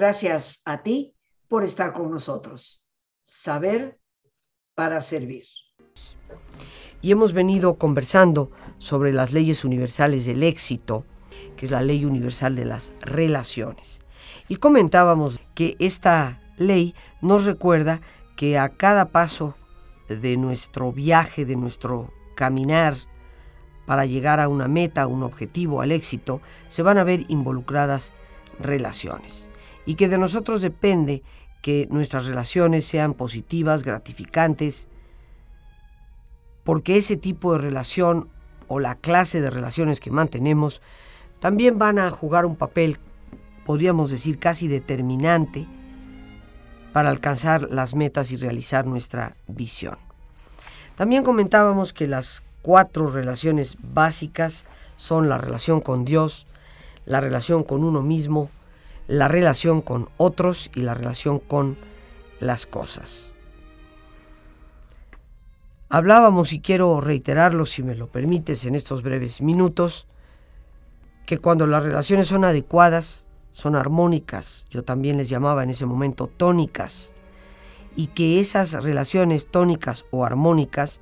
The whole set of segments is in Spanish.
Gracias a ti por estar con nosotros. Saber para servir. Y hemos venido conversando sobre las leyes universales del éxito, que es la ley universal de las relaciones. Y comentábamos que esta ley nos recuerda que a cada paso de nuestro viaje, de nuestro caminar para llegar a una meta, un objetivo, al éxito, se van a ver involucradas relaciones. Y que de nosotros depende que nuestras relaciones sean positivas, gratificantes, porque ese tipo de relación o la clase de relaciones que mantenemos también van a jugar un papel, podríamos decir, casi determinante para alcanzar las metas y realizar nuestra visión. También comentábamos que las cuatro relaciones básicas son la relación con Dios, la relación con uno mismo, la relación con otros y la relación con las cosas. Hablábamos, y quiero reiterarlo si me lo permites en estos breves minutos, que cuando las relaciones son adecuadas, son armónicas, yo también les llamaba en ese momento tónicas, y que esas relaciones tónicas o armónicas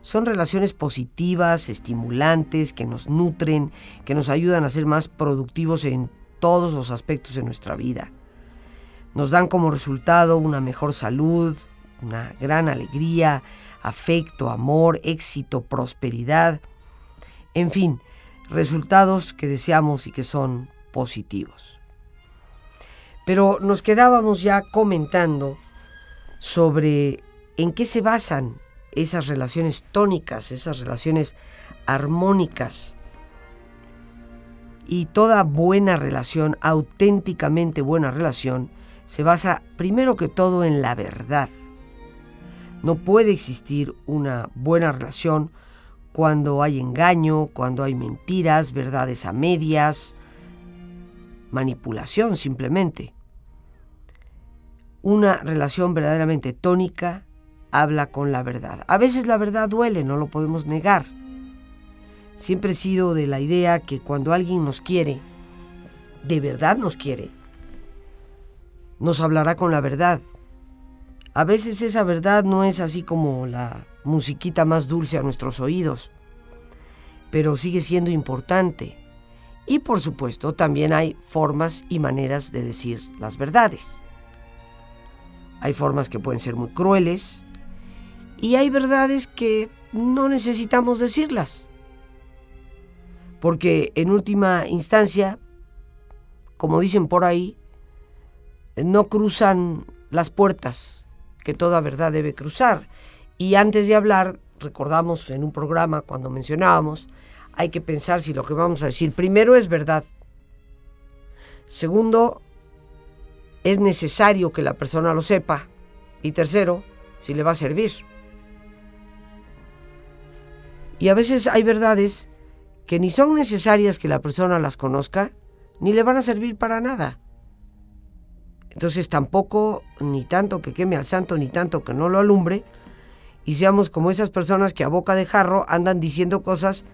son relaciones positivas, estimulantes, que nos nutren, que nos ayudan a ser más productivos en todos los aspectos de nuestra vida. Nos dan como resultado una mejor salud, una gran alegría, afecto, amor, éxito, prosperidad, en fin, resultados que deseamos y que son positivos. Pero nos quedábamos ya comentando sobre en qué se basan esas relaciones tónicas, esas relaciones armónicas. Y toda buena relación, auténticamente buena relación, se basa primero que todo en la verdad. No puede existir una buena relación cuando hay engaño, cuando hay mentiras, verdades a medias, manipulación simplemente. Una relación verdaderamente tónica habla con la verdad. A veces la verdad duele, no lo podemos negar. Siempre he sido de la idea que cuando alguien nos quiere, de verdad nos quiere, nos hablará con la verdad, a veces esa verdad no es así como la musiquita más dulce a nuestros oídos, pero sigue siendo importante. Y por supuesto también hay formas y maneras de decir las verdades. Hay formas que pueden ser muy crueles y hay verdades que no necesitamos decirlas. Porque en última instancia, como dicen por ahí, no cruzan las puertas que toda verdad debe cruzar. Y antes de hablar, recordamos en un programa cuando mencionábamos, hay que pensar si lo que vamos a decir primero es verdad. Segundo, es necesario que la persona lo sepa. Y tercero, si le va a servir. Y a veces hay verdades que ni son necesarias que la persona las conozca, ni le van a servir para nada. Entonces tampoco ni tanto que queme al santo, ni tanto que no lo alumbre, y seamos como esas personas que a boca de jarro andan diciendo cosas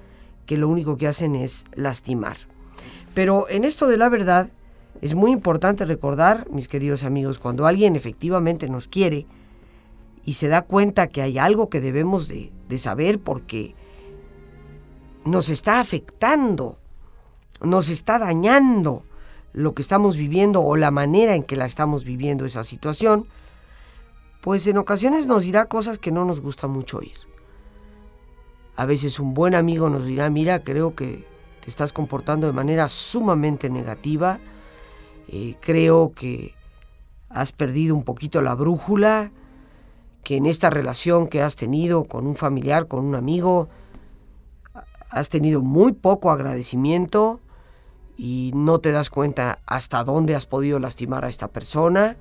que lo único que hacen es lastimar. Pero en esto de la verdad es muy importante recordar, mis queridos amigos, cuando alguien efectivamente nos quiere y se da cuenta que hay algo que debemos de, de saber porque nos está afectando, nos está dañando, lo que estamos viviendo o la manera en que la estamos viviendo esa situación, pues en ocasiones nos dirá cosas que no nos gusta mucho oír. A veces un buen amigo nos dirá, mira, creo que te estás comportando de manera sumamente negativa, eh, creo que has perdido un poquito la brújula, que en esta relación que has tenido con un familiar, con un amigo, has tenido muy poco agradecimiento, y no te das cuenta hasta dónde has podido lastimar a esta persona.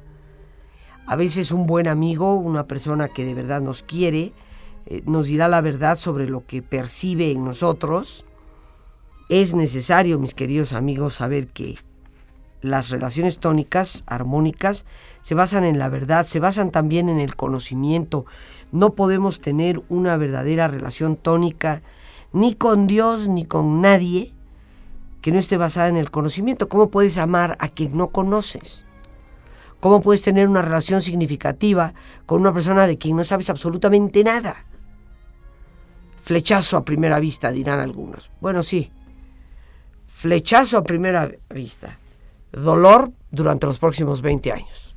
A veces un buen amigo, una persona que de verdad nos quiere, eh, nos dirá la verdad sobre lo que percibe en nosotros. Es necesario, mis queridos amigos, saber que las relaciones tónicas, armónicas, se basan en la verdad, se basan también en el conocimiento. No podemos tener una verdadera relación tónica ni con Dios ni con nadie que no esté basada en el conocimiento. ¿Cómo puedes amar a quien no conoces? ¿Cómo puedes tener una relación significativa con una persona de quien no sabes absolutamente nada? Flechazo a primera vista, dirán algunos. Bueno, sí. Flechazo a primera vista. Dolor durante los próximos 20 años.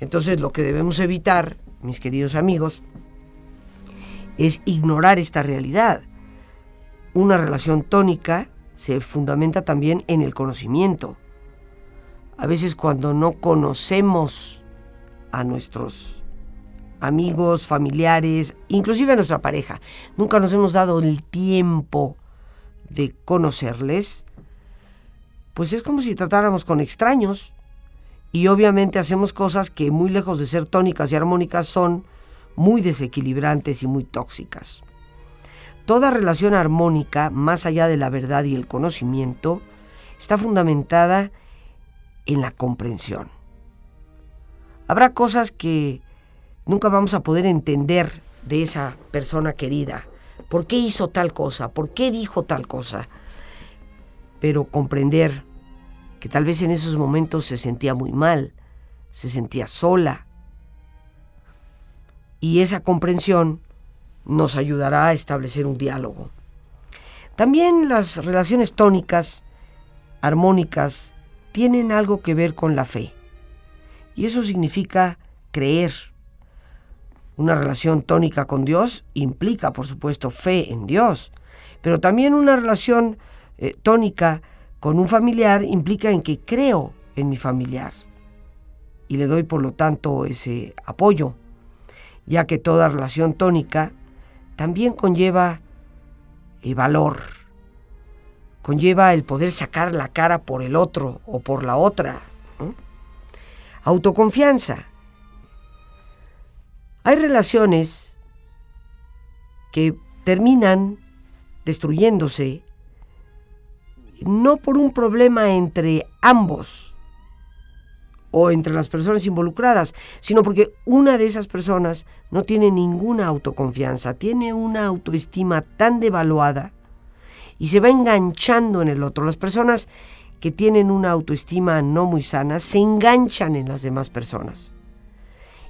Entonces lo que debemos evitar, mis queridos amigos, es ignorar esta realidad. Una relación tónica se fundamenta también en el conocimiento. A veces cuando no conocemos a nuestros amigos, familiares, inclusive a nuestra pareja, nunca nos hemos dado el tiempo de conocerles, pues es como si tratáramos con extraños y obviamente hacemos cosas que muy lejos de ser tónicas y armónicas son muy desequilibrantes y muy tóxicas. Toda relación armónica, más allá de la verdad y el conocimiento, está fundamentada en la comprensión. Habrá cosas que nunca vamos a poder entender de esa persona querida. ¿Por qué hizo tal cosa? ¿Por qué dijo tal cosa? Pero comprender que tal vez en esos momentos se sentía muy mal, se sentía sola. Y esa comprensión nos ayudará a establecer un diálogo. También las relaciones tónicas, armónicas, tienen algo que ver con la fe. Y eso significa creer. Una relación tónica con Dios implica, por supuesto, fe en Dios. Pero también una relación eh, tónica con un familiar implica en que creo en mi familiar. Y le doy, por lo tanto, ese apoyo, ya que toda relación tónica también conlleva el eh, valor, conlleva el poder sacar la cara por el otro o por la otra. Autoconfianza. Hay relaciones que terminan destruyéndose no por un problema entre ambos, o entre las personas involucradas, sino porque una de esas personas no tiene ninguna autoconfianza, tiene una autoestima tan devaluada y se va enganchando en el otro. Las personas que tienen una autoestima no muy sana se enganchan en las demás personas.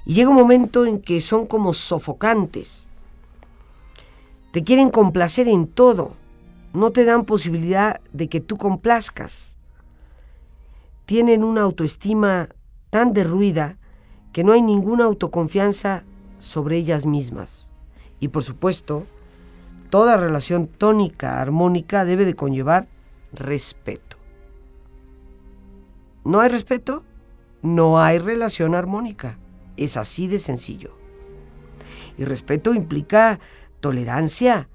Y llega un momento en que son como sofocantes. Te quieren complacer en todo. No te dan posibilidad de que tú complazcas tienen una autoestima tan derruida que no hay ninguna autoconfianza sobre ellas mismas. Y por supuesto, toda relación tónica, armónica, debe de conllevar respeto. ¿No hay respeto? No hay relación armónica. Es así de sencillo. Y respeto implica tolerancia,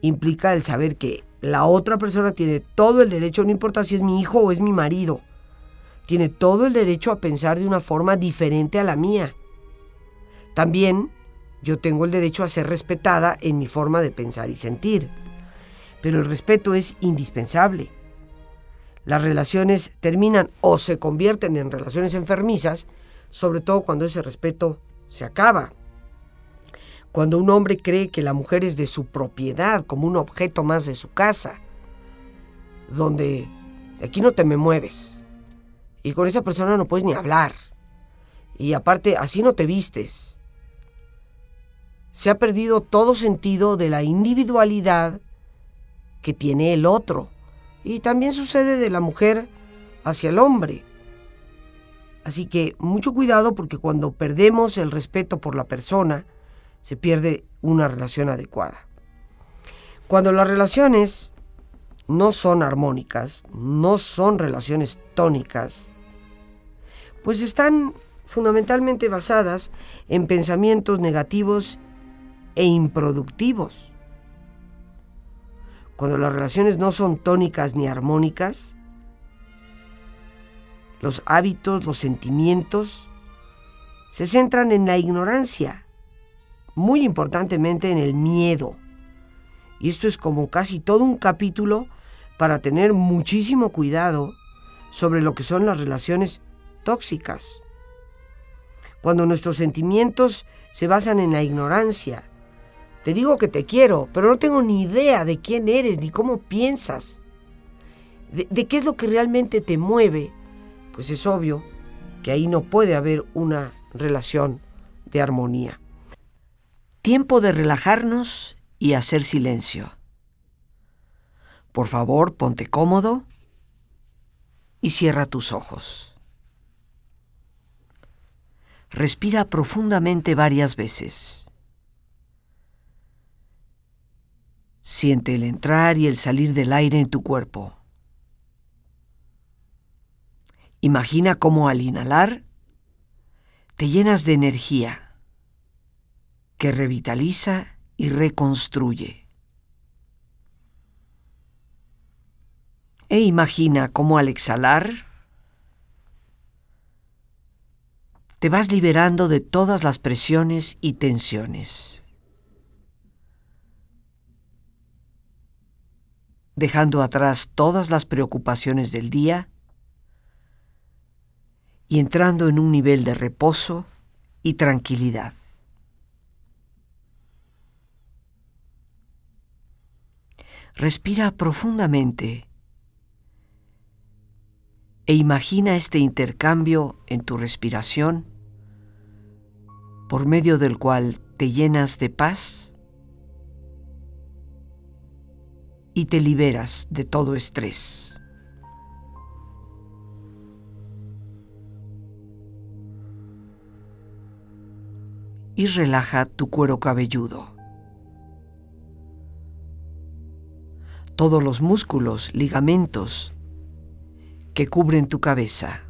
implica el saber que la otra persona tiene todo el derecho, no importa si es mi hijo o es mi marido, tiene todo el derecho a pensar de una forma diferente a la mía. También yo tengo el derecho a ser respetada en mi forma de pensar y sentir. Pero el respeto es indispensable. Las relaciones terminan o se convierten en relaciones enfermizas, sobre todo cuando ese respeto se acaba. Cuando un hombre cree que la mujer es de su propiedad, como un objeto más de su casa, donde aquí no te me mueves, y con esa persona no puedes ni hablar. Y aparte, así no te vistes. Se ha perdido todo sentido de la individualidad que tiene el otro. Y también sucede de la mujer hacia el hombre. Así que mucho cuidado porque cuando perdemos el respeto por la persona, se pierde una relación adecuada. Cuando las relaciones no son armónicas, no son relaciones tónicas, pues están fundamentalmente basadas en pensamientos negativos e improductivos. Cuando las relaciones no son tónicas ni armónicas, los hábitos, los sentimientos, se centran en la ignorancia, muy importantemente en el miedo. Y esto es como casi todo un capítulo para tener muchísimo cuidado sobre lo que son las relaciones tóxicas. Cuando nuestros sentimientos se basan en la ignorancia. Te digo que te quiero, pero no tengo ni idea de quién eres ni cómo piensas. De, qué es lo que realmente te mueve. Pues es obvio que ahí no puede haber una relación de armonía. Tiempo de relajarnos y hacer silencio. Por favor, ponte cómodo y cierra tus ojos. Respira profundamente varias veces. Siente el entrar y el salir del aire en tu cuerpo. Imagina cómo al inhalar te llenas de energía que revitaliza y reconstruye. E imagina cómo al exhalar te vas liberando de todas las presiones y tensiones, dejando atrás todas las preocupaciones del día y entrando en un nivel de reposo y tranquilidad. Respira profundamente e imagina este intercambio en tu respiración por medio del cual te llenas de paz y te liberas de todo estrés. Y relaja tu cuero cabelludo. Todos los músculos, ligamentos, que cubren tu cabeza.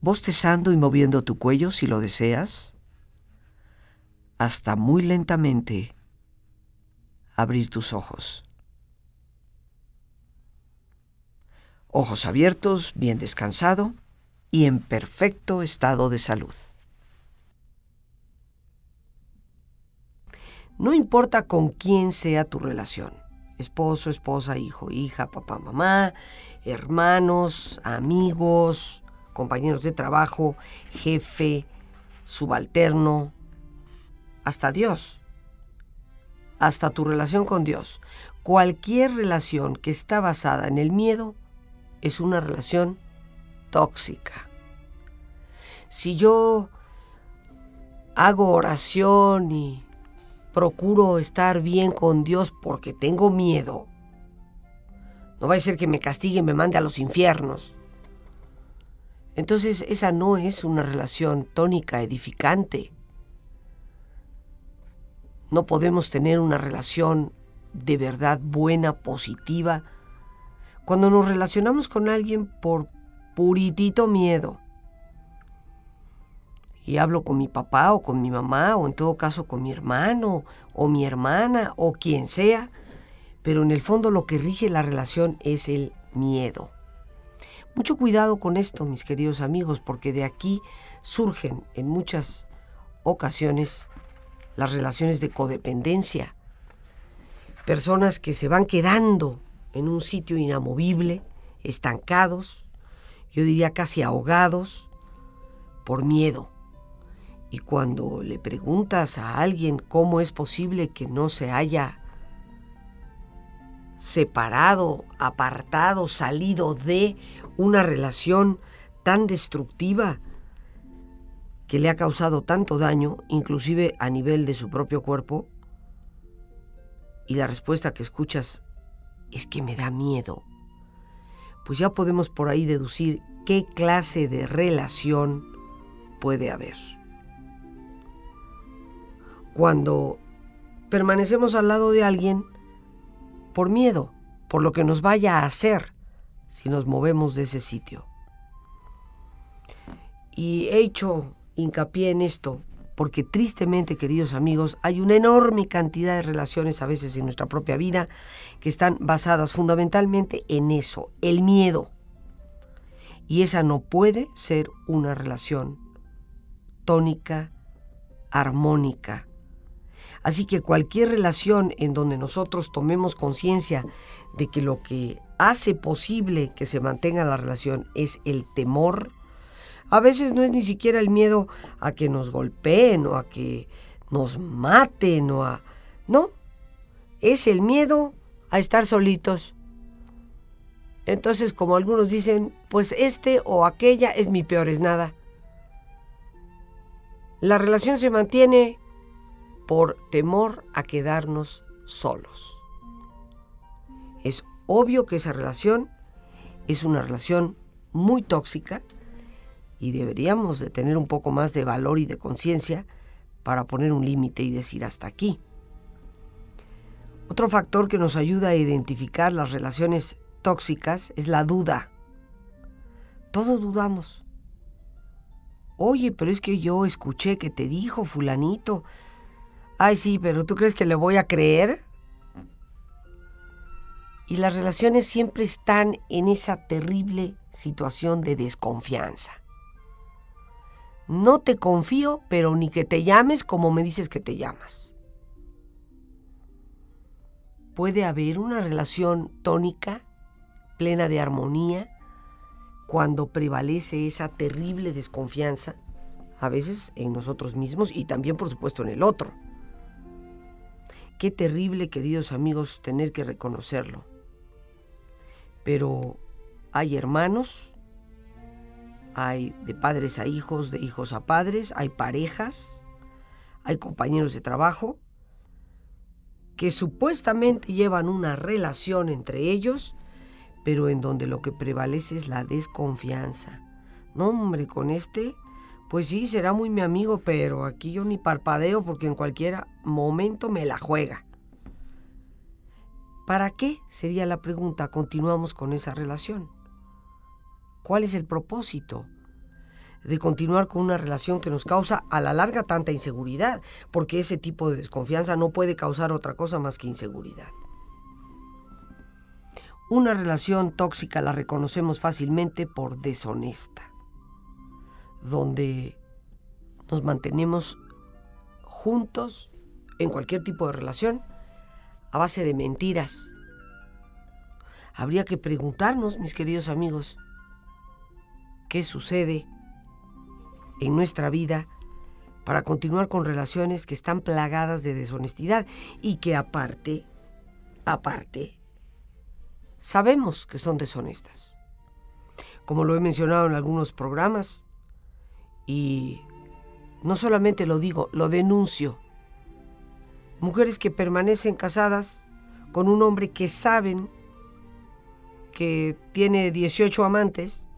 bostezando y moviendo tu cuello si lo deseas, hasta muy lentamente abrir tus ojos. Ojos abiertos, bien descansado y en perfecto estado de salud. No importa con quién sea tu relación, esposo, esposa, hijo, hija, papá, mamá, hermanos, amigos, compañeros de trabajo, jefe, subalterno, hasta Dios, hasta tu relación con Dios. Cualquier relación que está basada en el miedo es una relación tóxica. Si yo hago oración y procuro estar bien con Dios porque tengo miedo, no va a ser que me castigue y me mande a los infiernos. Entonces esa no es una relación tónica, edificante. No podemos tener una relación de verdad buena, positiva, cuando nos relacionamos con alguien por puritito miedo. Y hablo con mi papá o con mi mamá o en todo caso con mi hermano o mi hermana o quien sea, pero en el fondo lo que rige la relación es el miedo. Mucho cuidado con esto, mis queridos amigos, porque de aquí surgen en muchas ocasiones las relaciones de codependencia. Personas que se van quedando en un sitio inamovible, estancados, yo diría casi ahogados, por miedo. Y cuando le preguntas a alguien cómo es posible que no se haya separado, apartado, salido de una relación tan destructiva que le ha causado tanto daño, inclusive a nivel de su propio cuerpo? Y la respuesta que escuchas es que me da miedo. Pues ya podemos por ahí deducir qué clase de relación puede haber. Cuando permanecemos al lado de alguien por miedo, por lo que nos vaya a hacer, si nos movemos de ese sitio. Y he hecho hincapié en esto porque tristemente, queridos amigos, hay una enorme cantidad de relaciones a veces en nuestra propia vida que están basadas fundamentalmente en eso, el miedo. Y esa no puede ser una relación tónica, armónica. Así que cualquier relación en donde nosotros tomemos conciencia de que lo que hace posible que se mantenga la relación es el temor. A veces no es ni siquiera el miedo a que nos golpeen o a que nos maten o a... No, es el miedo a estar solitos. Entonces, como algunos dicen, pues este o aquella es mi peor es nada. La relación se mantiene por temor a quedarnos solos. Es obvio que esa relación es una relación muy tóxica y deberíamos de tener un poco más de valor y de conciencia para poner un límite y decir hasta aquí. Otro factor que nos ayuda a identificar las relaciones tóxicas es la duda. Todos dudamos. Oye, pero es que yo escuché que te dijo fulanito. Ay, sí, pero ¿tú crees que le voy a creer? Y las relaciones siempre están en esa terrible situación de desconfianza. No te confío, pero ni que te llames como me dices que te llamas. Puede haber una relación tónica, plena de armonía, cuando prevalece esa terrible desconfianza, a veces en nosotros mismos y también por supuesto en el otro. Qué terrible, queridos amigos, tener que reconocerlo. Pero hay hermanos, hay de padres a hijos, de hijos a padres, hay parejas, hay compañeros de trabajo que supuestamente llevan una relación entre ellos, pero en donde lo que prevalece es la desconfianza. No, hombre, con este, pues sí, será muy mi amigo, pero aquí yo ni parpadeo porque en cualquier momento me la juega. ¿Para qué? Sería la pregunta. Continuamos con esa relación. ¿Cuál es el propósito de continuar con una relación que nos causa a la larga tanta inseguridad? Porque ese tipo de desconfianza no puede causar otra cosa más que inseguridad. Una relación tóxica la reconocemos fácilmente por deshonesta, donde nos mantenemos juntos en cualquier tipo de relación a base de mentiras. Habría que preguntarnos, mis queridos amigos, qué sucede en nuestra vida para continuar con relaciones que están plagadas de deshonestidad y que aparte, aparte, sabemos que son deshonestas. Como lo he mencionado en algunos programas, y no solamente lo digo, lo denuncio. Mujeres que permanecen casadas con un hombre que saben que tiene 18 amantes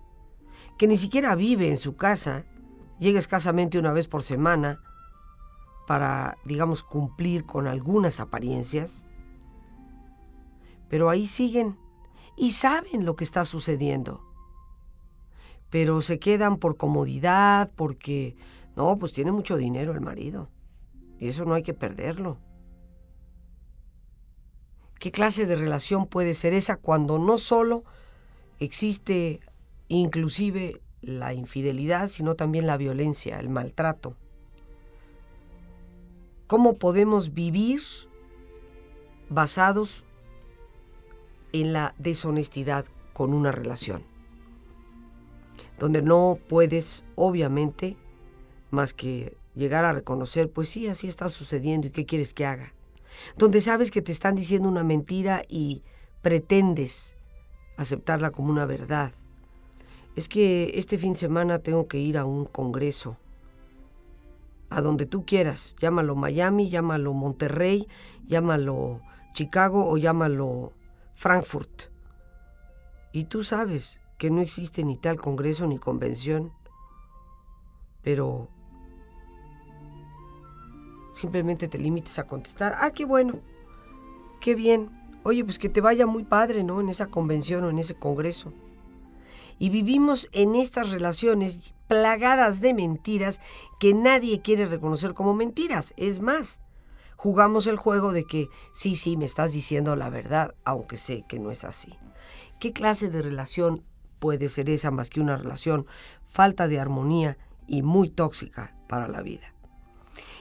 que ni siquiera vive en su casa, llega escasamente una vez por semana para, digamos, cumplir con algunas apariencias, pero ahí siguen y saben lo que está sucediendo. Pero se quedan por comodidad, porque, no, pues tiene mucho dinero el marido, y eso no hay que perderlo. ¿Qué clase de relación puede ser esa cuando no solo existe inclusive la infidelidad, sino también la violencia, el maltrato. ¿Cómo podemos vivir basados en la deshonestidad con una relación? Donde no puedes, obviamente, más que llegar a reconocer, pues sí, así está sucediendo y qué quieres que haga. Donde sabes que te están diciendo una mentira y pretendes aceptarla como una verdad es que este fin de semana tengo que ir a un congreso. A donde tú quieras, llámalo Miami, llámalo Monterrey, llámalo Chicago o llámalo Frankfurt. Y tú sabes que no existe ni tal congreso ni convención, pero simplemente te limites a contestar, ah, qué bueno, qué bien, oye, pues que te vaya muy padre, ¿no? En esa convención o en ese congreso y vivimos en estas relaciones plagadas de mentiras que nadie quiere reconocer como mentiras. Es más, jugamos el juego de que sí, sí, me estás diciendo la verdad, aunque sé que no es así. ¿Qué clase de relación puede ser esa más que una relación falta de armonía y muy tóxica para la vida?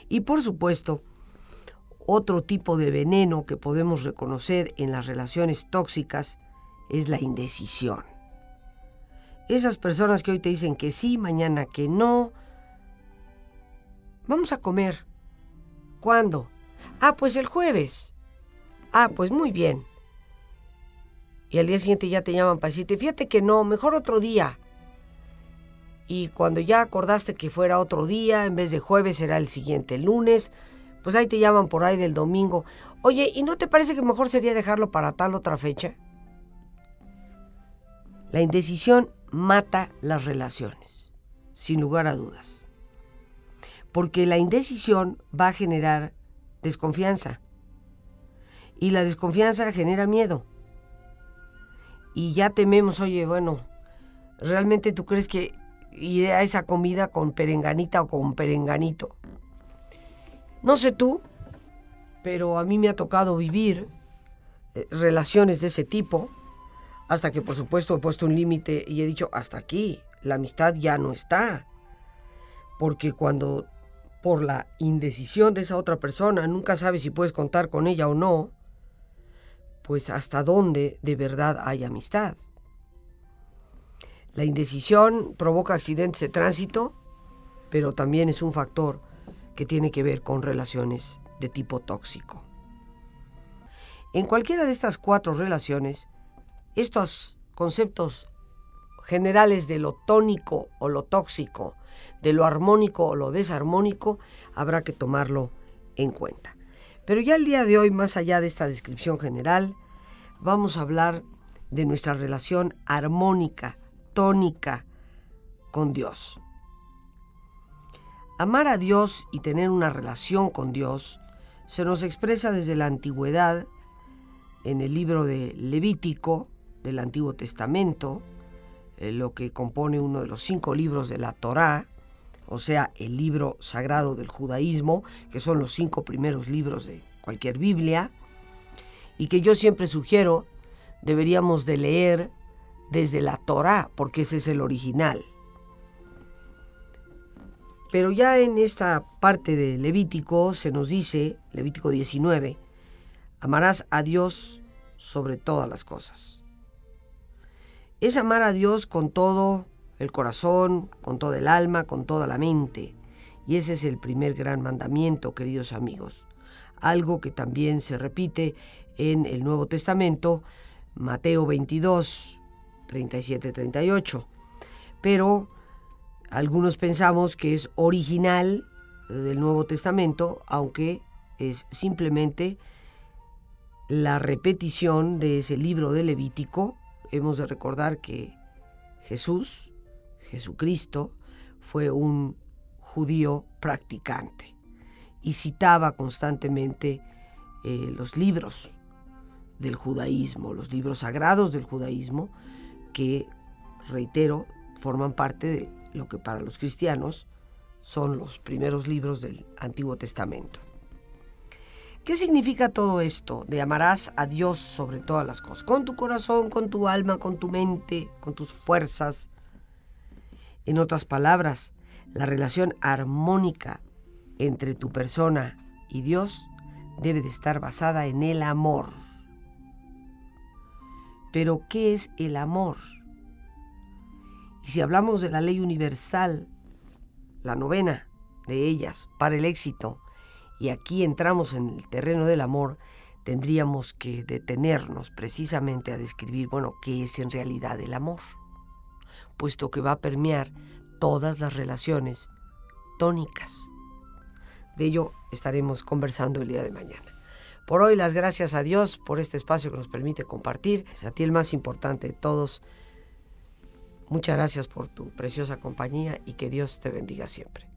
Y por supuesto, otro tipo de veneno que podemos reconocer en las relaciones tóxicas es la indecisión. Esas personas que hoy te dicen que sí, mañana que no. Vamos a comer. ¿Cuándo? Ah, pues el jueves. Ah, pues muy bien. Y al día siguiente ya te llaman para decirte, fíjate que no, mejor otro día. Y cuando ya acordaste que fuera otro día, en vez de jueves será el siguiente lunes, pues ahí te llaman por ahí del domingo. Oye, ¿y no te parece que mejor sería dejarlo para tal otra fecha? La indecisión mata las relaciones, sin lugar a dudas. Porque la indecisión va a generar desconfianza. Y la desconfianza genera miedo. Y ya tememos, oye, bueno, ¿realmente tú crees que iré a esa comida con perenganita o con perenganito? No sé tú, pero a mí me ha tocado vivir eh, relaciones de ese tipo, hasta que por supuesto he puesto un límite y he dicho, hasta aquí, la amistad ya no está. Porque cuando por la indecisión de esa otra persona nunca sabes si puedes contar con ella o no, pues hasta dónde de verdad hay amistad. La indecisión provoca accidentes de tránsito, pero también es un factor que tiene que ver con relaciones de tipo tóxico. En cualquiera de estas cuatro relaciones, estos conceptos generales de lo tónico o lo tóxico, de lo armónico o lo desarmónico, habrá que tomarlo en cuenta. Pero ya el día de hoy, más allá de esta descripción general, vamos a hablar de nuestra relación armónica, tónica con Dios. Amar a Dios y tener una relación con Dios se nos expresa desde la antigüedad en el libro de Levítico del Antiguo Testamento, eh, lo que compone uno de los cinco libros de la Torá, o sea, el libro sagrado del judaísmo, que son los cinco primeros libros de cualquier Biblia, y que yo siempre sugiero deberíamos de leer desde la Torá, porque ese es el original. Pero ya en esta parte de Levítico se nos dice, Levítico 19, amarás a Dios sobre todas las cosas. Es amar a Dios con todo el corazón, con toda el alma, con toda la mente. Y ese es el primer gran mandamiento, queridos amigos. Algo que también se repite en el Nuevo Testamento, Mateo 22, 37-38. Pero algunos pensamos que es original del Nuevo Testamento, aunque es simplemente la repetición de ese libro de Levítico. Hemos de recordar que Jesús, Jesucristo, fue un judío practicante y citaba constantemente eh, los libros del judaísmo, los libros sagrados del judaísmo, que, reitero, forman parte de lo que para los cristianos son los primeros libros del Antiguo Testamento. ¿Qué significa todo esto de amarás a Dios sobre todas las cosas? Con tu corazón, con tu alma, con tu mente, con tus fuerzas. En otras palabras, la relación armónica entre tu persona y Dios debe de estar basada en el amor. Pero, ¿qué es el amor? Y si hablamos de la ley universal, la novena de ellas para el éxito, y aquí entramos en el terreno del amor, tendríamos que detenernos precisamente a describir, bueno, qué es en realidad el amor, puesto que va a permear todas las relaciones tónicas. De ello estaremos conversando el día de mañana. Por hoy las gracias a Dios por este espacio que nos permite compartir. Es a ti el más importante de todos Muchas gracias por tu preciosa compañía y que Dios te bendiga siempre.